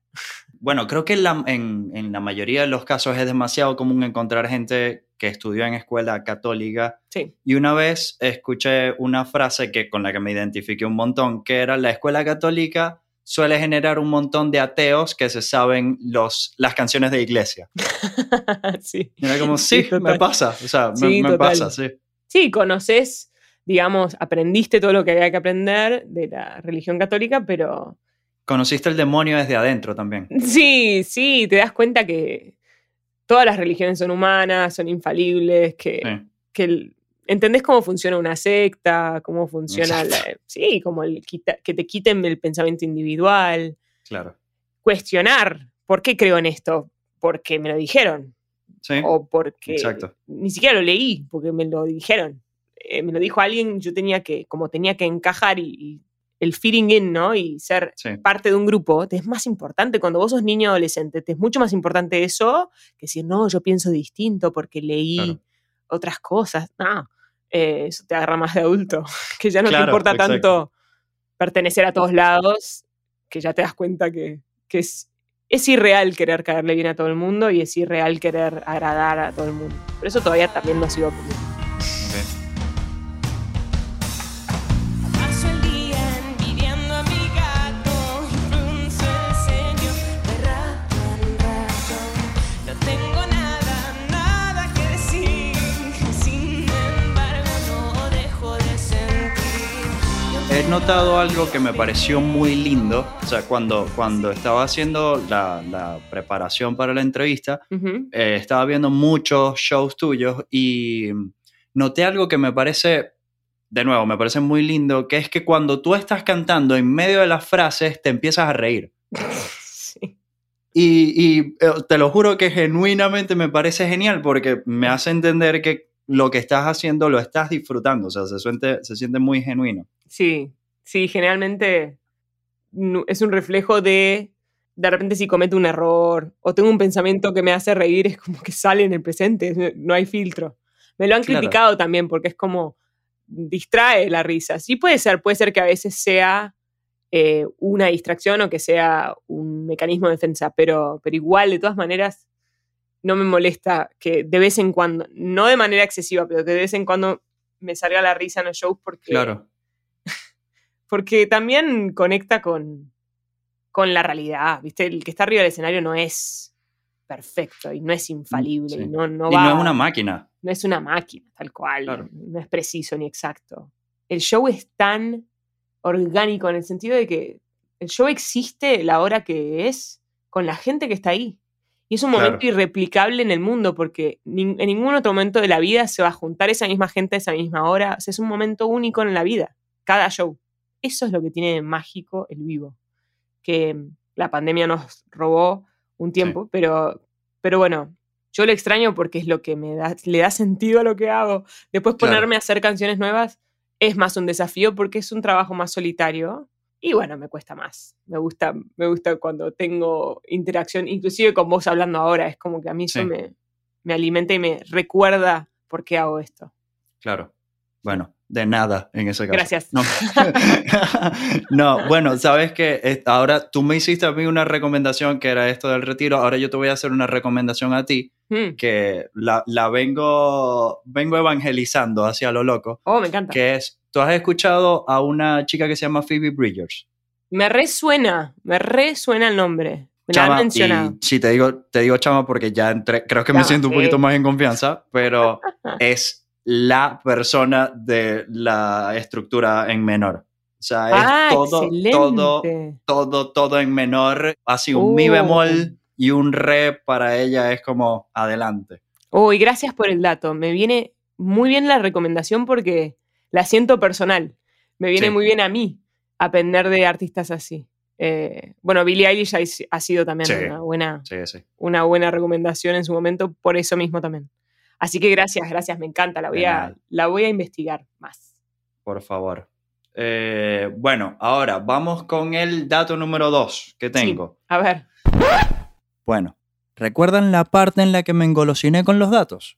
Speaker 1: Bueno, creo que en la, en, en la mayoría de los casos es demasiado común encontrar gente que estudió en escuela católica
Speaker 3: Sí,
Speaker 1: y una vez escuché una frase que con la que me identifiqué un montón, que era la escuela católica suele generar un montón de ateos que se saben los, las canciones de iglesia. [LAUGHS]
Speaker 3: sí.
Speaker 1: Y era como,
Speaker 3: Sí,
Speaker 1: sí, me pasa, o sea, me,
Speaker 3: Sí,
Speaker 1: me
Speaker 3: total.
Speaker 1: pasa, sí.
Speaker 3: Sí, conoces, digamos, aprendiste todo lo que había que aprender de la religión católica, pero
Speaker 1: Conociste el demonio desde adentro también.
Speaker 3: sí, sí, te das cuenta que todas las religiones son humanas, son infalibles, que,
Speaker 1: Sí,
Speaker 3: que el- entendés cómo funciona una secta, cómo funciona, la- [LAUGHS] sí, como el quita- que te quiten el pensamiento individual,
Speaker 1: claro.
Speaker 3: cuestionar, ¿por qué creo en esto? Porque me lo dijeron,
Speaker 1: Sí,
Speaker 3: o porque
Speaker 1: exacto.
Speaker 3: ni siquiera lo leí, porque me lo dijeron. Eh, me lo dijo alguien, yo tenía que, como tenía que encajar y, y el fitting in, ¿no? Y ser
Speaker 1: Sí,
Speaker 3: parte de un grupo, te es más importante cuando vos sos niño adolescente, te es mucho más importante eso que decir, no, yo pienso distinto porque leí
Speaker 1: Claro.
Speaker 3: otras cosas. No, eh, eso te agarra más de adulto, [LAUGHS] que ya no
Speaker 1: Claro,
Speaker 3: te importa
Speaker 1: exacto.
Speaker 3: tanto pertenecer a todos lados, que ya te das cuenta que, que es, es irreal querer caerle bien a todo el mundo y es irreal querer agradar a todo el mundo. Pero eso todavía también no aprendiendo.
Speaker 1: ok. Notado algo que me pareció muy lindo, o sea, cuando, cuando estaba haciendo la, la preparación para la entrevista,
Speaker 3: Ujú.
Speaker 1: eh, estaba viendo muchos shows tuyos y noté algo que me parece, de nuevo, me parece muy lindo, que es que cuando tú estás cantando en medio de las frases te empiezas a reír.
Speaker 3: Sí.
Speaker 1: Y, y, eh, te lo juro que genuinamente me parece genial porque me hace entender que lo que estás haciendo lo estás disfrutando, o sea, se siente, se siente muy genuino.
Speaker 3: Sí, sí, generalmente es un reflejo de, de repente si cometo un error o tengo un pensamiento que me hace reír, es como que sale en el presente, no- no hay filtro. Me lo han
Speaker 1: Claro.
Speaker 3: criticado también porque es como distrae la risa. Sí puede ser, puede ser que a veces sea eh, una distracción o que sea un mecanismo de defensa, pero, pero igual, de todas maneras, no me molesta que de vez en cuando, no de manera excesiva, pero que de vez en cuando me salga la risa en los shows porque
Speaker 1: Claro,
Speaker 3: porque también conecta con, con la realidad, ¿viste? El que está arriba del escenario no es perfecto y no es infalible
Speaker 1: sí.
Speaker 3: y no, no
Speaker 1: y
Speaker 3: va.
Speaker 1: no es una máquina.
Speaker 3: no es una máquina, tal cual.
Speaker 1: Claro.
Speaker 3: No es preciso ni exacto. El show es tan orgánico en el sentido de que el show existe la hora que es con la gente que está ahí. Y es un momento
Speaker 1: Claro.
Speaker 3: irreplicable en el mundo porque en ningún otro momento de la vida se va a juntar esa misma gente a esa misma hora. O sea, es un momento único en la vida, cada show. Eso es lo que tiene de mágico el vivo. Que mm, la pandemia nos robó un tiempo, pero, pero bueno, yo lo extraño porque es lo que me da, le da sentido a lo que hago. Después
Speaker 1: Claro.
Speaker 3: ponerme a hacer canciones nuevas es más un desafío porque es un trabajo más solitario y bueno, me cuesta más. Me gusta, me gusta cuando tengo interacción, inclusive con vos hablando ahora, es como que a mí eso
Speaker 1: Sí.
Speaker 3: me, me alimenta y me recuerda por qué hago esto.
Speaker 1: Claro. Bueno, de nada en ese caso.
Speaker 3: Gracias.
Speaker 1: No, [LAUGHS] No, bueno, sabes que ahora tú me hiciste a mí una recomendación que era esto del retiro. Ahora yo te voy a hacer una recomendación a ti
Speaker 3: Mm.
Speaker 1: que la, la vengo, vengo evangelizando hacia lo loco.
Speaker 3: Oh, me encanta.
Speaker 1: Que es, tú has escuchado a una chica que se llama Phoebe Bridgers.
Speaker 3: Me resuena, me resuena el nombre. Me la han
Speaker 1: Chama,
Speaker 3: mencionado.
Speaker 1: y sí, te digo, te digo chama porque ya entré, creo que me siento un poquito más en confianza, pero [LAUGHS] es la persona de la estructura en menor. O sea, es
Speaker 3: ah,
Speaker 1: todo,
Speaker 3: excelente.
Speaker 1: todo, todo, todo en menor. Así un mi
Speaker 3: Oh.
Speaker 1: bemol y un re para ella es como adelante.
Speaker 3: Oh, y gracias por el dato. Me viene muy bien la recomendación porque la siento personal. Me viene
Speaker 1: Sí.
Speaker 3: muy bien a mí aprender de artistas así. Eh, bueno, Billie Eilish ha, sido también
Speaker 1: Sí.
Speaker 3: una, buena,
Speaker 1: sí.
Speaker 3: una buena recomendación en su momento, por eso mismo también. Así que gracias, gracias, me encanta. La voy, a, la voy a investigar más.
Speaker 1: Por favor. Eh, bueno, ahora vamos con el dato número dos que tengo.
Speaker 3: A ver,
Speaker 1: Bueno, ¿recuerdan la parte en la que me engolosiné con los datos?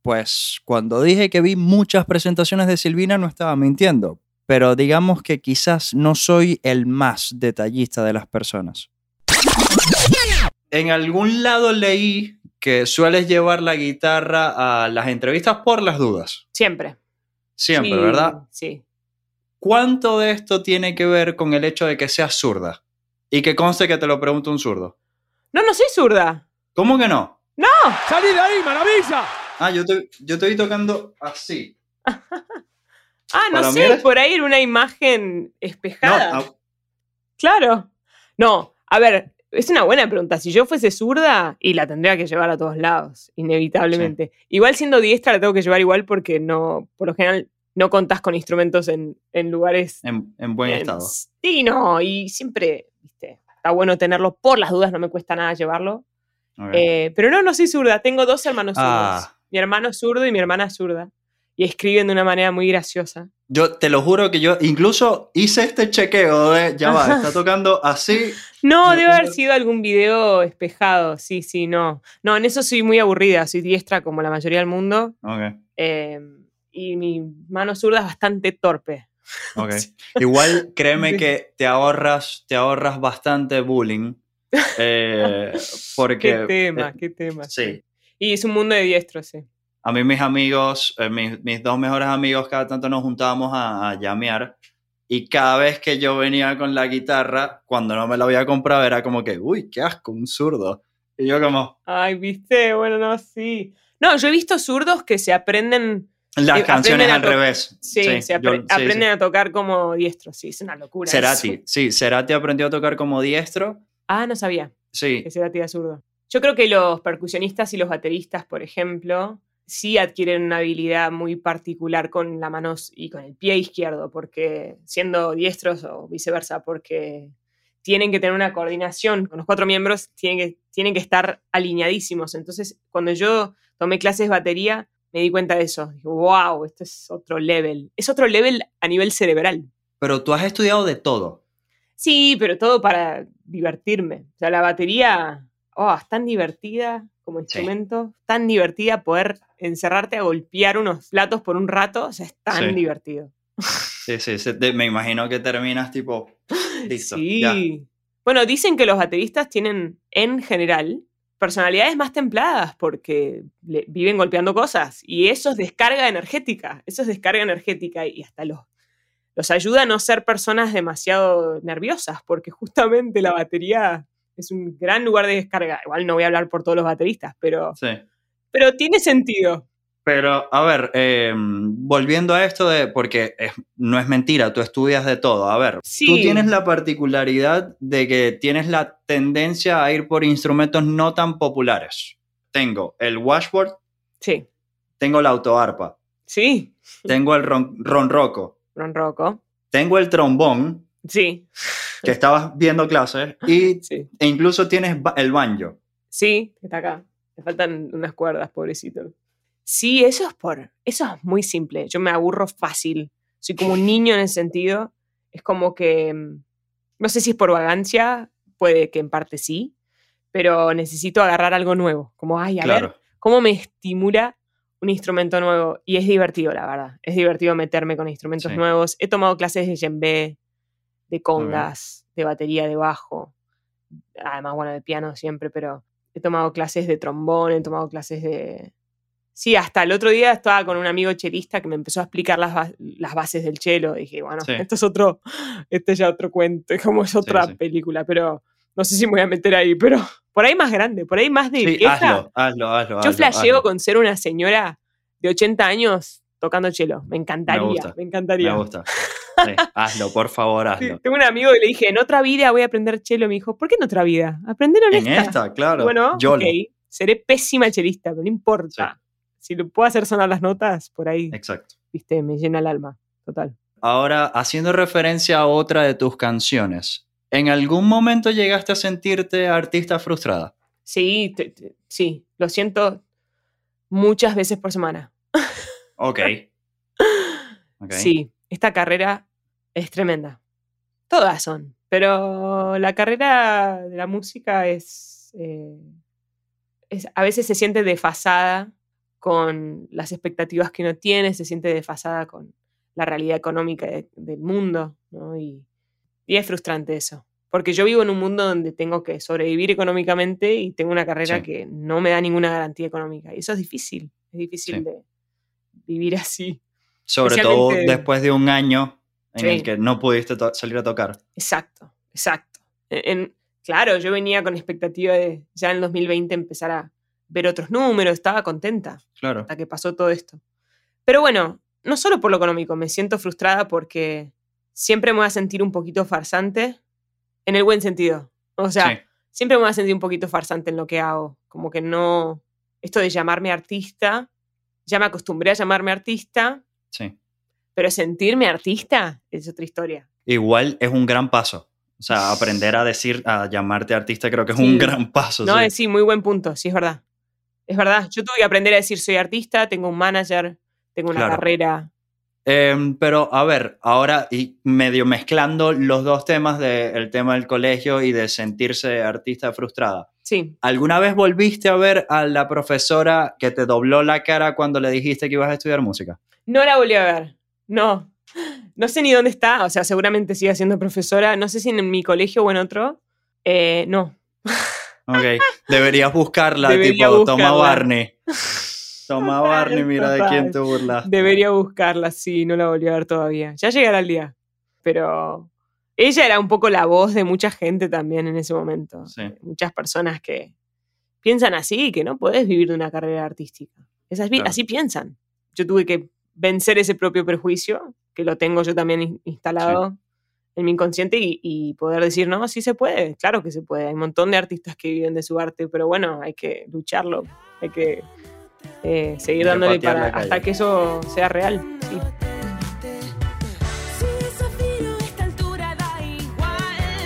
Speaker 1: Pues cuando dije que vi muchas presentaciones de Silvina no estaba mintiendo, pero digamos que quizás no soy el más detallista de las personas. En algún lado leí que sueles llevar la guitarra a las entrevistas por las dudas.
Speaker 3: siempre.
Speaker 1: Siempre,
Speaker 3: Sí,
Speaker 1: ¿verdad?
Speaker 3: Sí.
Speaker 1: ¿Cuánto de esto tiene que ver con el hecho de que seas zurda? Y que conste que te lo pregunto un zurdo.
Speaker 3: No, no soy zurda.
Speaker 1: ¿Cómo que no?
Speaker 3: ¡No!
Speaker 4: ¡Salí de ahí, maravilla!
Speaker 1: Ah, yo te, yo te estoy tocando así. [LAUGHS]
Speaker 3: Ah, no sé,
Speaker 1: eres-
Speaker 3: por ahí era una imagen
Speaker 1: No,
Speaker 3: espejada.
Speaker 1: ah,
Speaker 3: Claro. No, a ver, es una buena pregunta. Si yo fuese zurda, y la tendría que llevar a todos lados, inevitablemente. Igual siendo diestra la tengo que llevar igual porque no, por lo general, no contás con instrumentos en, en lugares.
Speaker 1: en, en buen
Speaker 3: en-
Speaker 1: estado.
Speaker 3: Sí, no, y siempre, viste, está bueno tenerlo por las dudas, no me cuesta nada llevarlo. Eh, pero no, no soy zurda, tengo dos hermanos zurdos.
Speaker 1: Ah.
Speaker 3: Mi hermano es zurdo y mi hermana es zurda. Y escriben de una manera muy graciosa.
Speaker 1: Yo te lo juro que yo incluso hice este chequeo de, ya va, [LAUGHS] está tocando así.
Speaker 3: No, debe haber sido algún video espejado. Sí, sí, no. No, en eso soy muy aburrida. Soy diestra como la mayoría del mundo.
Speaker 1: Ok,
Speaker 3: eh, y mi mano zurda es bastante torpe.
Speaker 1: ok. [LAUGHS] Igual créeme que te ahorras, te ahorras bastante bullying. [LAUGHS] eh, porque
Speaker 3: qué tema,
Speaker 1: eh,
Speaker 3: qué tema.
Speaker 1: sí.
Speaker 3: Y es un mundo de diestros, sí.
Speaker 1: A mí mis amigos, eh, mis, mis dos mejores amigos, cada tanto nos juntábamos a, a llamear. Y cada vez que yo venía con la guitarra, cuando no me la había comprado, era como que, uy, qué asco, un zurdo. Y yo como,
Speaker 3: Ay, viste, bueno, no, sí. No, yo he visto zurdos que se aprenden.
Speaker 1: las
Speaker 3: Eh,
Speaker 1: canciones
Speaker 3: aprenden
Speaker 1: al revés.
Speaker 3: Sí, se
Speaker 1: yo-
Speaker 3: apre-
Speaker 1: sí,
Speaker 3: aprenden
Speaker 1: sí.
Speaker 3: a tocar como diestros. Sí, es una locura.
Speaker 1: Cerati,
Speaker 3: eso.
Speaker 1: sí, Cerati aprendió a tocar como diestro.
Speaker 3: Ah, no sabía.
Speaker 1: Sí,
Speaker 3: que Cerati era zurdo. Yo creo que los percusionistas y los bateristas, por ejemplo, sí adquieren una habilidad muy particular con la mano y con el pie izquierdo, porque siendo diestros o viceversa, porque tienen que tener una coordinación con los cuatro miembros, tienen que, tienen que estar alineadísimos. Entonces, cuando yo tomé clases de batería, me di cuenta de eso. Dije, wow, esto es otro level. Es otro level a nivel cerebral.
Speaker 1: pero tú has estudiado de todo.
Speaker 3: Sí, pero todo para divertirme. O sea, la batería, oh, es tan divertida como instrumento, tan divertida poder encerrarte a golpear unos platos por un rato, o sea, es tan
Speaker 1: Sí.
Speaker 3: divertido.
Speaker 1: Sí, sí, me imagino que terminas tipo, [LAUGHS] listo,
Speaker 3: sí.
Speaker 1: ya.
Speaker 3: Bueno, dicen que los bateristas tienen, en general, personalidades más templadas porque le- viven golpeando cosas y eso es descarga energética, eso es descarga energética y hasta los, los ayuda a no ser personas demasiado nerviosas porque justamente la batería Es un gran lugar de descarga. Igual no voy a hablar por todos los bateristas, pero,
Speaker 1: Sí.
Speaker 3: pero tiene sentido.
Speaker 1: Pero, a ver, eh, volviendo a esto de, porque es- no es mentira, tú estudias de todo. A ver, tú
Speaker 3: Sí.
Speaker 1: tienes la particularidad de que tienes la tendencia a ir por instrumentos no tan populares. Tengo el washboard,
Speaker 3: Sí,
Speaker 1: tengo la autoarpa,
Speaker 3: sí.
Speaker 1: tengo el ron, ronroco,
Speaker 3: Ron Rocco.
Speaker 1: tengo el trombón,
Speaker 3: Sí,
Speaker 1: que estabas viendo clases, [LAUGHS] y,
Speaker 3: sí.
Speaker 1: e incluso tienes ba- el banjo.
Speaker 3: Sí, está acá. Le faltan unas cuerdas, pobrecito. Sí, eso es por. Eso es muy simple. Yo me aburro fácil. Soy como un niño en ese sentido. Es como que. mm, No sé si es por vagancia, puede que en parte sí, pero necesito agarrar algo nuevo. Como, ay, a
Speaker 1: Claro.
Speaker 3: ver, ¿cómo me estimula un instrumento nuevo? Y es divertido, la verdad. Es divertido meterme con instrumentos
Speaker 1: Sí.
Speaker 3: nuevos. He tomado clases de djembe, de congas, de batería, de bajo. Además, bueno, de piano siempre, pero he tomado clases de trombón, he tomado clases de... Sí, hasta el otro día estaba con un amigo chelista que me empezó a explicar las, ba- las bases del chelo. Dije, bueno,
Speaker 1: Sí. [LAUGHS]
Speaker 3: esto es otro, este es ya otro cuento, es como es otra
Speaker 1: sí.
Speaker 3: película, pero no sé si me voy a meter ahí, pero por ahí más grande, por ahí más de
Speaker 1: hazlo, hazlo, hazlo.
Speaker 3: Yo flasheo con ser una señora de 80 años tocando chelo. Me encantaría, me,
Speaker 1: gusta,
Speaker 3: encantaría.
Speaker 1: Me gusta. Hazlo, por favor, hazlo.
Speaker 3: tengo un amigo que le dije, en otra vida voy a aprender chelo. Me dijo, ¿por qué en otra vida? Aprender en,
Speaker 1: En esta, claro.
Speaker 3: Bueno,
Speaker 1: yo
Speaker 3: ok, seré pésima chelista, pero no importa. Si lo puedo hacer sonar las notas, por ahí,
Speaker 1: Exacto.
Speaker 3: viste, me llena el alma. Total.
Speaker 1: Ahora, haciendo referencia a otra de tus canciones, ¿en algún momento llegaste a sentirte artista frustrada?
Speaker 3: Sí, te- te- sí, lo siento muchas veces por semana.
Speaker 1: Ok. [LAUGHS] Ok.
Speaker 3: Sí, esta carrera es tremenda. Todas son, pero la carrera de la música es, eh, es- a veces se siente desfasada con las expectativas que uno tiene, se siente desfasada con la realidad económica de- del mundo, ¿no? Y, y es frustrante eso, porque yo vivo en un mundo donde tengo que sobrevivir económicamente y tengo una carrera
Speaker 1: Sí.
Speaker 3: que no me da ninguna garantía económica, y eso es difícil, es difícil
Speaker 1: Sí.
Speaker 3: de vivir así.
Speaker 1: Sobre todo después de un año en
Speaker 3: Sí.
Speaker 1: el que no pudiste salir a tocar.
Speaker 3: Exacto, exacto. En, en- claro, yo venía con expectativa de ya en el 2020 empezar a ver otros números, estaba contenta
Speaker 1: Claro.
Speaker 3: hasta que pasó todo esto. Pero bueno, no solo por lo económico, me siento frustrada porque siempre me voy a sentir un poquito farsante, en el buen sentido. O sea,
Speaker 1: Sí.
Speaker 3: siempre me voy a sentir un poquito farsante en lo que hago. Como que no. Esto de llamarme artista, ya me acostumbré a llamarme artista,
Speaker 1: Sí.
Speaker 3: pero sentirme artista es otra historia.
Speaker 1: Igual es un gran paso. O sea, aprender a decir, a llamarte artista, creo que es
Speaker 3: Sí.
Speaker 1: un gran paso.
Speaker 3: No,
Speaker 1: sí.
Speaker 3: eh, sí, muy buen punto, sí, es verdad. Es verdad, yo tuve que aprender a decir soy artista, tengo un manager, tengo una
Speaker 1: Claro.
Speaker 3: carrera.
Speaker 1: Em, pero a ver, ahora y medio mezclando los dos temas del tema del colegio y de sentirse artista frustrada.
Speaker 3: Sí,
Speaker 1: ¿Alguna vez volviste a ver a la profesora que te dobló la cara cuando le dijiste que ibas a estudiar música?
Speaker 3: no la volví a ver, no. No sé ni dónde está, o sea, seguramente sigue siendo profesora, no sé si en mi colegio o en otro. Eh, no,
Speaker 1: Ok, deberías buscarla,
Speaker 3: Debería
Speaker 1: tipo, toma
Speaker 3: buscarla.
Speaker 1: Barney. Toma Barney, mira de quién te burlas.
Speaker 3: debería buscarla, sí, no la volví a ver todavía. Ya llegará el día, pero ella era un poco la voz de mucha gente también en ese momento.
Speaker 1: Sí.
Speaker 3: Muchas personas que piensan así, que no podés vivir de una carrera artística. Esas,
Speaker 1: Claro.
Speaker 3: Así piensan. Yo tuve que vencer ese propio prejuicio, que lo tengo yo también in- instalado en mi inconsciente y, y poder decir, no, sí se puede, claro que se puede. Hay un montón de artistas que viven de su arte, pero bueno, hay que lucharlo, hay que eh, seguir
Speaker 1: Hay
Speaker 3: dándole para, hasta que eso sea real. sí.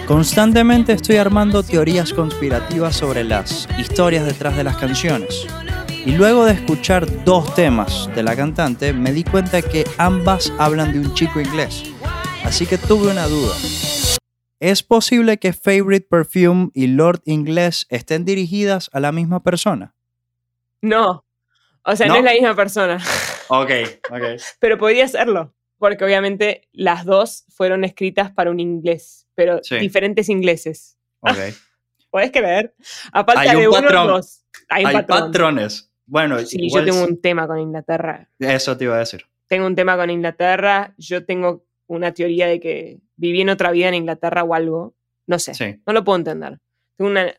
Speaker 1: Constantemente estoy armando teorías conspirativas sobre las historias detrás de las canciones. Y luego de escuchar dos temas de la cantante, me di cuenta que ambas hablan de un chico inglés. Así que tuve una duda. ¿Es posible que Favorite Perfume y Lord Inglés estén dirigidas a la misma persona?
Speaker 3: No, o sea, no,
Speaker 1: ¿No?
Speaker 3: es la misma persona, [LAUGHS]
Speaker 1: Ok, ok.
Speaker 3: pero podría serlo, porque obviamente las dos fueron escritas para un inglés, pero
Speaker 1: Sí.
Speaker 3: diferentes ingleses.
Speaker 1: ok. [LAUGHS]
Speaker 3: ¿Podés creer? A falta
Speaker 1: Hay un
Speaker 3: de uno,
Speaker 1: patrón.
Speaker 3: dos. Hay un
Speaker 1: Hay
Speaker 3: patrón.
Speaker 1: patrones. Bueno,
Speaker 3: Sí,
Speaker 1: igual
Speaker 3: yo tengo
Speaker 1: s-
Speaker 3: un tema con Inglaterra.
Speaker 1: eso te iba a decir.
Speaker 3: Tengo un tema con Inglaterra. Yo tengo una teoría de que viví en otra vida en Inglaterra o algo. No sé.
Speaker 1: Sí.
Speaker 3: No lo puedo entender. Tengo una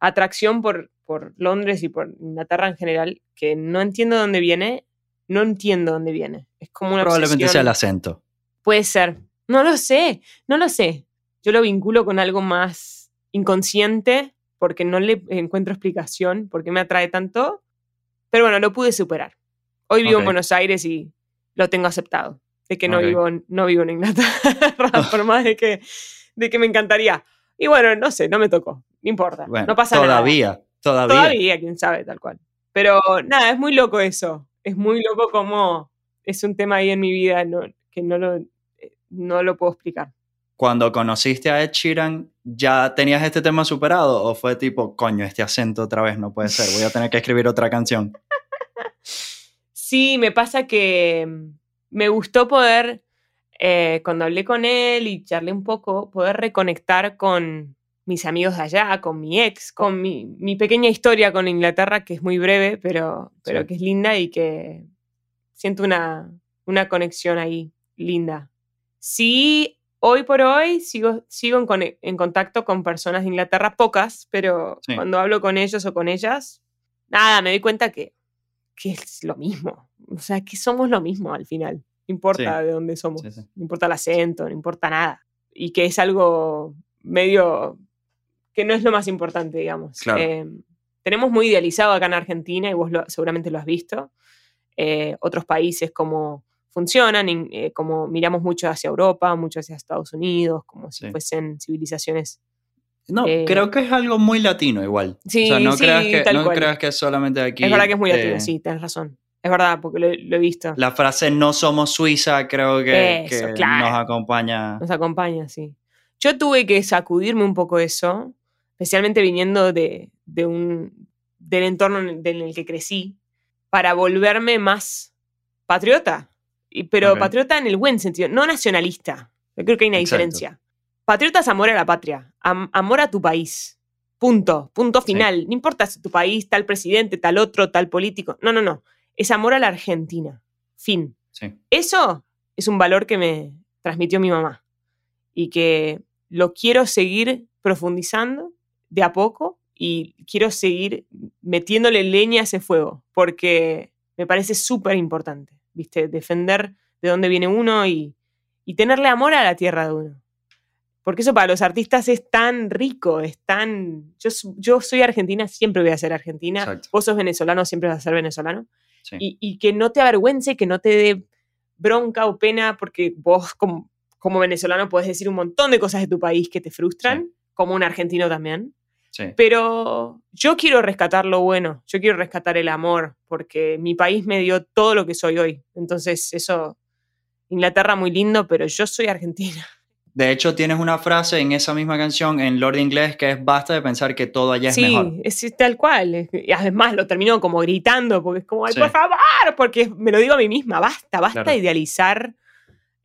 Speaker 3: atracción por, por Londres y por Inglaterra en general que no entiendo dónde viene. No entiendo dónde viene. Es como una
Speaker 1: Probablemente
Speaker 3: obsesión.
Speaker 1: sea el acento.
Speaker 3: Puede ser. No lo sé, no lo sé. Yo lo vinculo con algo más inconsciente porque no le encuentro explicación por qué me atrae tanto. Pero bueno, lo pude superar. Hoy vivo en Buenos Aires y lo tengo aceptado. De que no,
Speaker 1: Ok.
Speaker 3: vivo, no vivo en Inglaterra, [LAUGHS] por más de que, de que me encantaría. Y bueno, no sé, no me tocó. No importa.
Speaker 1: Bueno,
Speaker 3: no pasa nada.
Speaker 1: todavía, todavía.
Speaker 3: Todavía, quién sabe, tal cual. Pero nada, es muy loco eso. Es muy loco como es un tema ahí en mi vida no- que no lo, eh, no lo puedo explicar.
Speaker 1: Cuando conociste a Ed Sheeran, ¿ya tenías este tema superado? ¿O fue tipo, coño, este acento otra vez no puede ser? Voy a tener que escribir otra canción. [LAUGHS]
Speaker 3: Sí, me pasa que mm, me gustó poder, eh, cuando hablé con él y charlé un poco, poder reconectar con mis amigos de allá, con mi ex, con mi, mi pequeña historia con Inglaterra, que es muy breve, pero, pero
Speaker 1: Sí.
Speaker 3: que es linda y que siento una, una conexión ahí linda. Sí, hoy por hoy sigo, sigo en, contacto con personas de Inglaterra, pocas, pero
Speaker 1: Sí.
Speaker 3: cuando hablo con ellos o con ellas, nada, me doy cuenta que, que es lo mismo. O sea, que somos lo mismo al final. No importa de dónde somos.
Speaker 1: Sí.
Speaker 3: No importa el acento, no importa nada. Y que es algo medio que no es lo más importante, digamos.
Speaker 1: Claro.
Speaker 3: Eh, tenemos muy idealizado acá en Argentina, y vos lo- seguramente lo has visto, eh, otros países cómo funcionan, en- eh, como miramos mucho hacia Europa, mucho hacia Estados Unidos, como si
Speaker 1: Sí.
Speaker 3: fuesen civilizaciones.
Speaker 1: No,
Speaker 3: Eh,
Speaker 1: creo que es algo muy latino igual.
Speaker 3: Sí,
Speaker 1: o sea, no,
Speaker 3: sí,
Speaker 1: creas, que, no creas que es solamente aquí.
Speaker 3: es verdad que es muy
Speaker 1: eh,
Speaker 3: latino, sí, tenés razón. Es verdad, porque lo, lo he visto.
Speaker 1: La frase no somos Suiza creo que,
Speaker 3: Eso,
Speaker 1: que
Speaker 3: claro.
Speaker 1: nos acompaña.
Speaker 3: Nos acompaña, sí. Yo tuve que sacudirme un poco eso, especialmente viniendo de, de un, del entorno en el que crecí, para volverme más patriota. Pero patriota en el buen sentido, no nacionalista. Yo creo que hay una
Speaker 1: Exacto.
Speaker 3: diferencia. Patriota es amor a la patria, am- amor a tu país. Punto, punto
Speaker 1: Sí.
Speaker 3: final. No importa si tu país, tal presidente, tal otro, tal político. No, no, no. Es amor a la Argentina. Fin.
Speaker 1: Sí.
Speaker 3: Eso es un valor que me transmitió mi mamá y que lo quiero seguir profundizando de a poco y quiero seguir metiéndole leña a ese fuego porque me parece súper importante, ¿viste? Defender de dónde viene uno y, y tenerle amor a la tierra de uno. Porque eso para los artistas es tan rico, es tan... Yo, yo soy argentina, siempre voy a ser argentina.
Speaker 1: Exacto.
Speaker 3: Vos sos venezolano, siempre vas a ser venezolano
Speaker 1: Sí.
Speaker 3: y, y que no te avergüence, que no te dé bronca o pena, porque vos como, como venezolano puedes decir un montón de cosas de tu país que te frustran, como un argentino también.
Speaker 1: Sí.
Speaker 3: Pero yo quiero rescatar lo bueno, yo quiero rescatar el amor, porque mi país me dio todo lo que soy hoy. Entonces eso, Inglaterra muy lindo, pero yo soy argentina. [LAUGHS]
Speaker 1: De hecho, tienes una frase en esa misma canción en Lord Inglés que es basta de pensar que todo allá es
Speaker 3: sí,
Speaker 1: mejor.
Speaker 3: es tal cual. Y además lo termino como gritando, porque es como, ay,
Speaker 1: Sí.
Speaker 3: por favor, porque me lo digo a mí misma, basta, basta
Speaker 1: Claro.
Speaker 3: de idealizar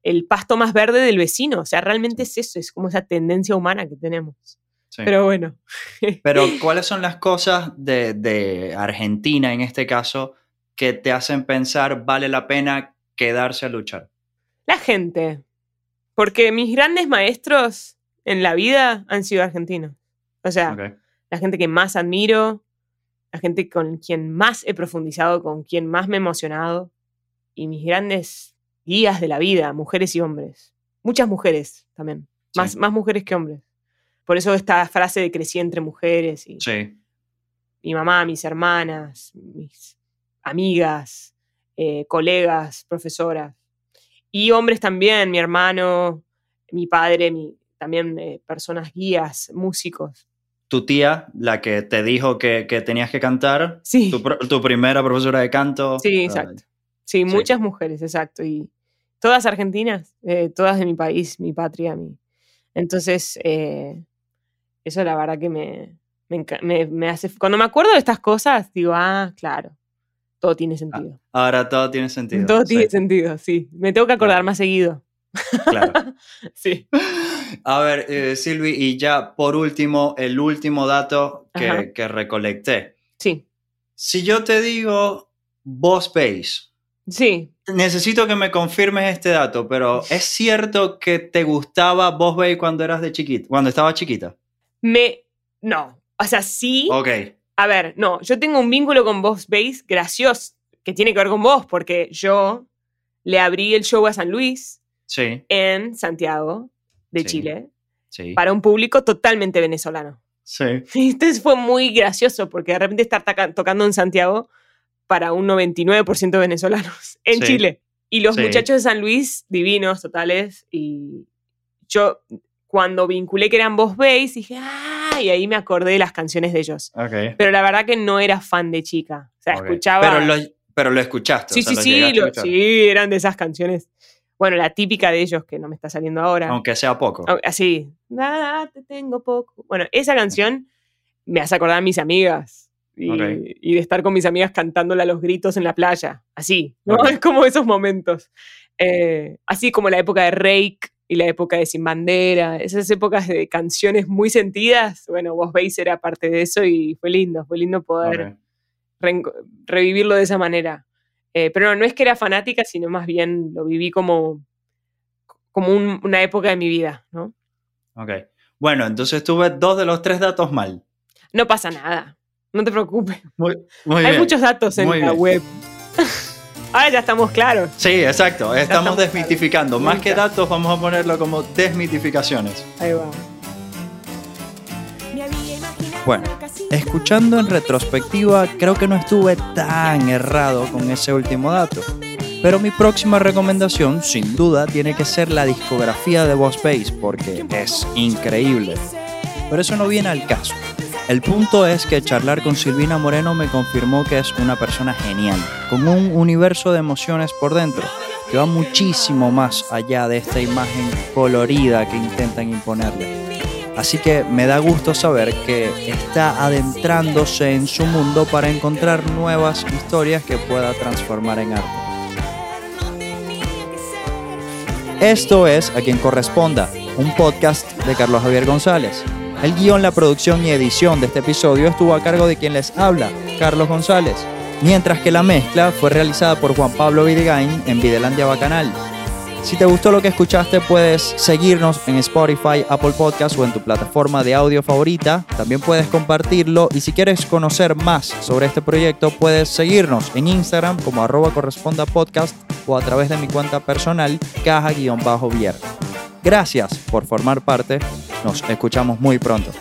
Speaker 3: el pasto más verde del vecino. O sea, realmente es eso, es como esa tendencia humana que tenemos.
Speaker 1: Sí.
Speaker 3: Pero bueno,
Speaker 1: Pero, [LAUGHS] ¿cuáles son las cosas de, de Argentina en este caso que te hacen pensar vale la pena quedarse a luchar?
Speaker 3: la gente. Porque mis grandes maestros en la vida han sido argentinos. O sea, la gente que más admiro, la gente con quien más he profundizado, con quien más me he emocionado, y mis grandes guías de la vida, mujeres y hombres. Muchas mujeres también, más mujeres que hombres. Por eso esta frase de crecí entre mujeres, y
Speaker 1: Sí,
Speaker 3: mi mamá, mis hermanas, mis amigas, eh, colegas, profesoras. Y hombres también, mi hermano, mi padre, mi, también eh, personas guías, músicos.
Speaker 1: tu tía, la que te dijo que, que tenías que cantar,
Speaker 3: Sí.
Speaker 1: tu, primera profesora de canto.
Speaker 3: Sí, exacto. Sí, muchas mujeres, exacto. Y todas argentinas, eh, todas de mi país, mi patria. Mi... Entonces, eh, eso la verdad que me, me, enca- me- me hace... Cuando me acuerdo de estas cosas, digo, ah, claro, todo tiene sentido.
Speaker 1: Ahora todo tiene sentido.
Speaker 3: todo
Speaker 1: sí,
Speaker 3: tiene sentido, sí. Me tengo que acordar
Speaker 1: Claro.
Speaker 3: más seguido.
Speaker 1: claro. [LAUGHS]
Speaker 3: sí. [LAUGHS]
Speaker 1: A ver, eh, Silvi, y ya por último, el último dato que, que recolecté.
Speaker 3: Sí,
Speaker 1: Si yo te digo Boss Bass,
Speaker 3: sí.
Speaker 1: necesito que me confirmes este dato, pero ¿es cierto que te gustaba Boss Bass cuando eras de chiquita, cuando estabas chiquita?
Speaker 3: Me, No. O sea, sí.
Speaker 1: Ok.
Speaker 3: A ver, no. Yo tengo un vínculo con Boss Bass gracioso que tiene que ver con vos, porque yo le abrí el show a San Luis
Speaker 1: Sí,
Speaker 3: en Santiago de
Speaker 1: Sí.
Speaker 3: Chile
Speaker 1: sí.
Speaker 3: para un público totalmente venezolano.
Speaker 1: Sí. [LAUGHS]
Speaker 3: Entonces fue muy gracioso porque de repente estar tocando en Santiago para un 99% de venezolanos [LAUGHS] en. Chile. Y los muchachos de San Luis, divinos, totales. Y yo, cuando vinculé que eran Boss Bass, dije, ah, y ahí me acordé de las canciones de ellos.
Speaker 1: Ok.
Speaker 3: Pero la verdad que no era fan de chica. O sea,
Speaker 1: ok.
Speaker 3: escuchaba.
Speaker 1: Pero lo, pero lo escuchaste.
Speaker 3: sí,
Speaker 1: o sea,
Speaker 3: sí,
Speaker 1: lo
Speaker 3: sí, lo- sí, eran de esas canciones. Bueno, la típica de ellos que no me está saliendo ahora.
Speaker 1: Aunque sea poco.
Speaker 3: Así, nada, te tengo poco. Bueno, esa canción me hace acordar a mis amigas. Y,
Speaker 1: Ok.
Speaker 3: y de estar con mis amigas cantándola a los gritos en la playa. Así, ¿no?
Speaker 1: Ok. [LAUGHS]
Speaker 3: Es como esos momentos. Eh, así como la época de Rake y la época de Sin Bandera. Esas épocas de canciones muy sentidas. Bueno, vos veis era parte de eso y fue lindo. Fue lindo poder reenco- revivirlo de esa manera. Eh, pero no, no es que era fanática, sino más bien lo viví como, como un- una época de mi vida, ¿no?
Speaker 1: Ok. Bueno, entonces tuve dos de los tres datos mal.
Speaker 3: No pasa nada, no te preocupes.
Speaker 1: Muy, muy
Speaker 3: Hay
Speaker 1: bien.
Speaker 3: muchos datos en
Speaker 1: muy
Speaker 3: la
Speaker 1: bien.
Speaker 3: web. Ahora ya estamos claros.
Speaker 1: Sí, exacto. Estamos
Speaker 3: estamos
Speaker 1: desmitificando. Más que datos, vamos a ponerlo como desmitificaciones.
Speaker 3: Ahí va.
Speaker 1: Bueno, escuchando en retrospectiva, creo que no estuve tan errado con ese último dato. Pero mi próxima recomendación, sin duda, tiene que ser la discografía de Boss Bass, porque es increíble. Pero eso no viene al caso. El punto es que charlar con Silvina Moreno me confirmó que es una persona genial, con un universo de emociones por dentro, que va muchísimo más allá de esta imagen colorida que intentan imponerle. Así que me da gusto saber que está adentrándose en su mundo para encontrar nuevas historias que pueda transformar en arte. Esto es A quien corresponda, un podcast de Carlos Javier González. El guion, la producción y edición de este episodio estuvo a cargo de quien les habla, Carlos González, mientras que la mezcla fue realizada por Juan Pablo Vidigain en Videlandia Bacanal. Si te gustó lo que escuchaste, puedes seguirnos en Spotify, Apple Podcast o en tu plataforma de audio favorita. También puedes compartirlo y si quieres conocer más sobre este proyecto, puedes seguirnos en Instagram como arroba corresponda podcast o a través de mi cuenta personal caja-vier. Gracias por formar parte. Nos escuchamos muy pronto.